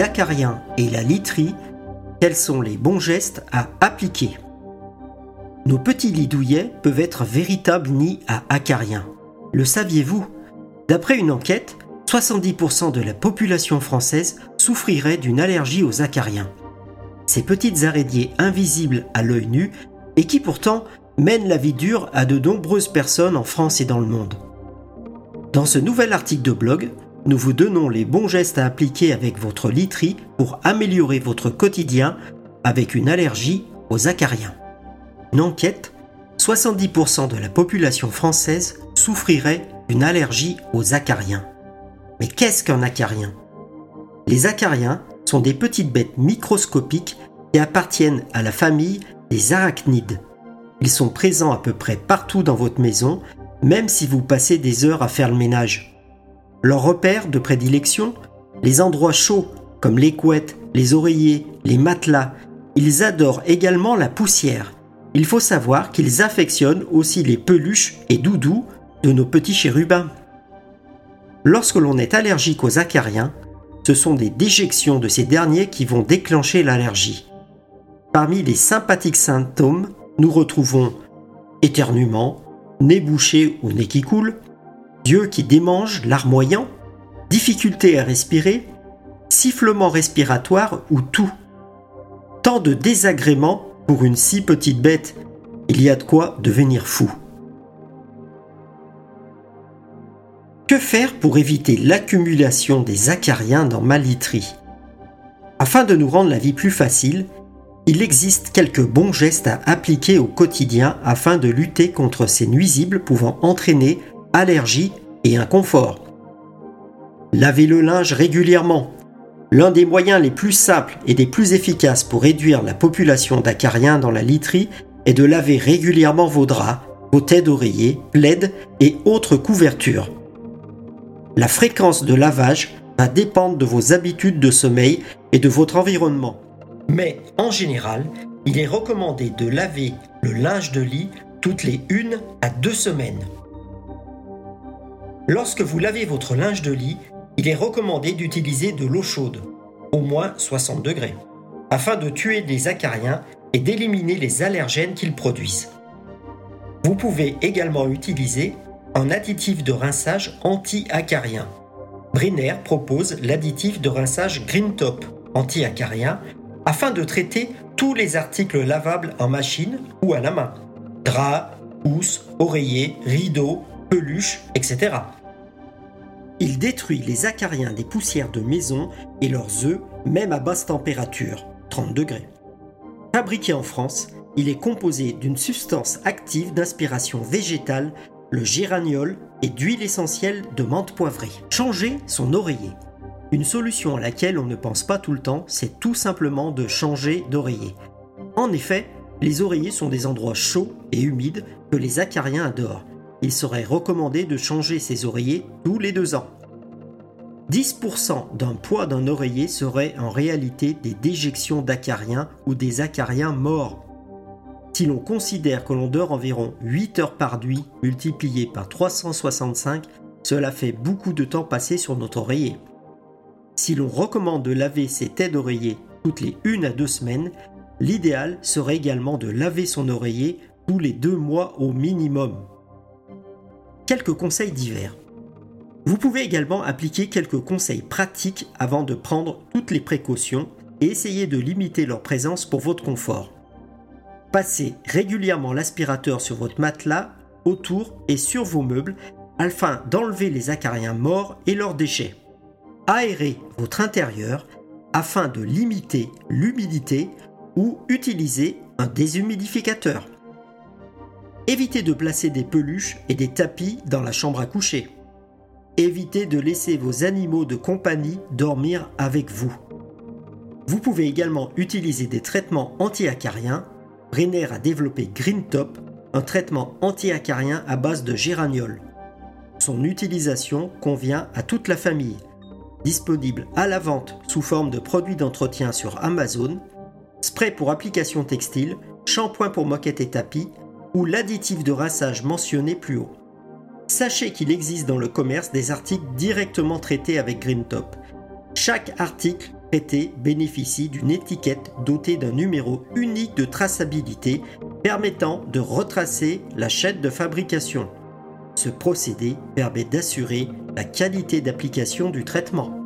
acariens et la literie, quels sont les bons gestes à appliquer? Nos petits lits douillets peuvent être véritables nids à acariens. Le saviez-vous? D'après une enquête, 70% de la population française souffrirait d'une allergie aux acariens. Ces petites araignées invisibles à l'œil nu et qui pourtant mènent la vie dure à de nombreuses personnes en France et dans le monde. Dans ce nouvel article de blog, nous vous donnons les bons gestes à appliquer avec votre literie pour améliorer votre quotidien avec une allergie aux acariens. Une enquête 70% de la population française souffrirait d'une allergie aux acariens. Mais qu'est-ce qu'un acarien? Les acariens sont des petites bêtes microscopiques qui appartiennent à la famille des arachnides. Ils sont présents à peu près partout dans votre maison, même si vous passez des heures à faire le ménage. Leurs repères de prédilection, les endroits chauds comme les couettes, les oreillers, les matelas, ils adorent également la poussière. Il faut savoir qu'ils affectionnent aussi les peluches et doudous de nos petits chérubins. Lorsque l'on est allergique aux acariens, ce sont des déjections de ces derniers qui vont déclencher l'allergie. Parmi les sympathiques symptômes, nous retrouvons éternuement, nez bouché ou nez qui coule, yeux qui démangent, larmoyant, difficulté à respirer, sifflement respiratoire ou tout. Tant de désagréments pour une si petite bête, il y a de quoi devenir fou. Que faire pour éviter l'accumulation des acariens dans ma literie? Afin de nous rendre la vie plus facile, il existe quelques bons gestes à appliquer au quotidien afin de lutter contre ces nuisibles pouvant entraîner allergies et inconfort. Lavez le linge régulièrement. L'un des moyens les plus simples et des plus efficaces pour réduire la population d'acariens dans la literie est de laver régulièrement vos draps, vos têtes d'oreiller, plaids et autres couvertures. La fréquence de lavage va dépendre de vos habitudes de sommeil et de votre environnement. Mais en général, il est recommandé de laver le linge de lit toutes les une à deux semaines. Lorsque vous lavez votre linge de lit, il est recommandé d'utiliser de l'eau chaude, au moins 60 degrés, afin de tuer les acariens et d'éliminer les allergènes qu'ils produisent. Vous pouvez également utiliser un additif de rinçage anti-acarien. Brenner propose l'additif de rinçage Green Top anti-acarien afin de traiter tous les articles lavables en machine ou à la main. Draps, housses, oreillers, rideaux, peluches, etc. Il détruit les acariens des poussières de maison et leurs œufs, même à basse température, 30 degrés. Fabriqué en France, il est composé d'une substance active d'inspiration végétale, le géraniol, et d'huile essentielle de menthe poivrée. Changer son oreiller. Une solution à laquelle on ne pense pas tout le temps, c'est tout simplement de changer d'oreiller. En effet, les oreillers sont des endroits chauds et humides que les acariens adorent. Il serait recommandé de changer ses oreillers tous les deux ans. 10% d'un poids d'un oreiller serait en réalité des déjections d'acariens ou des acariens morts. Si l'on considère que l'on dort environ 8 heures par nuit multiplié par 365, cela fait beaucoup de temps passé sur notre oreiller. Si l'on recommande de laver ses têtes d'oreiller toutes les 1 à 2 semaines, l'idéal serait également de laver son oreiller tous les 2 mois au minimum. Quelques conseils divers. Vous pouvez également appliquer quelques conseils pratiques avant de prendre toutes les précautions et essayer de limiter leur présence pour votre confort. Passez régulièrement l'aspirateur sur votre matelas, autour et sur vos meubles afin d'enlever les acariens morts et leurs déchets aérer votre intérieur afin de limiter l'humidité ou utiliser un déshumidificateur. Évitez de placer des peluches et des tapis dans la chambre à coucher. Évitez de laisser vos animaux de compagnie dormir avec vous. Vous pouvez également utiliser des traitements anti-acariens. Brenner a développé Green Top, un traitement anti-acarien à base de géraniol. Son utilisation convient à toute la famille disponible à la vente sous forme de produits d'entretien sur Amazon, spray pour application textile, shampoing pour moquette et tapis ou l'additif de rinçage mentionné plus haut. Sachez qu'il existe dans le commerce des articles directement traités avec Green Top. Chaque article traités bénéficient d'une étiquette dotée d'un numéro unique de traçabilité permettant de retracer la chaîne de fabrication. Ce procédé permet d'assurer la qualité d'application du traitement.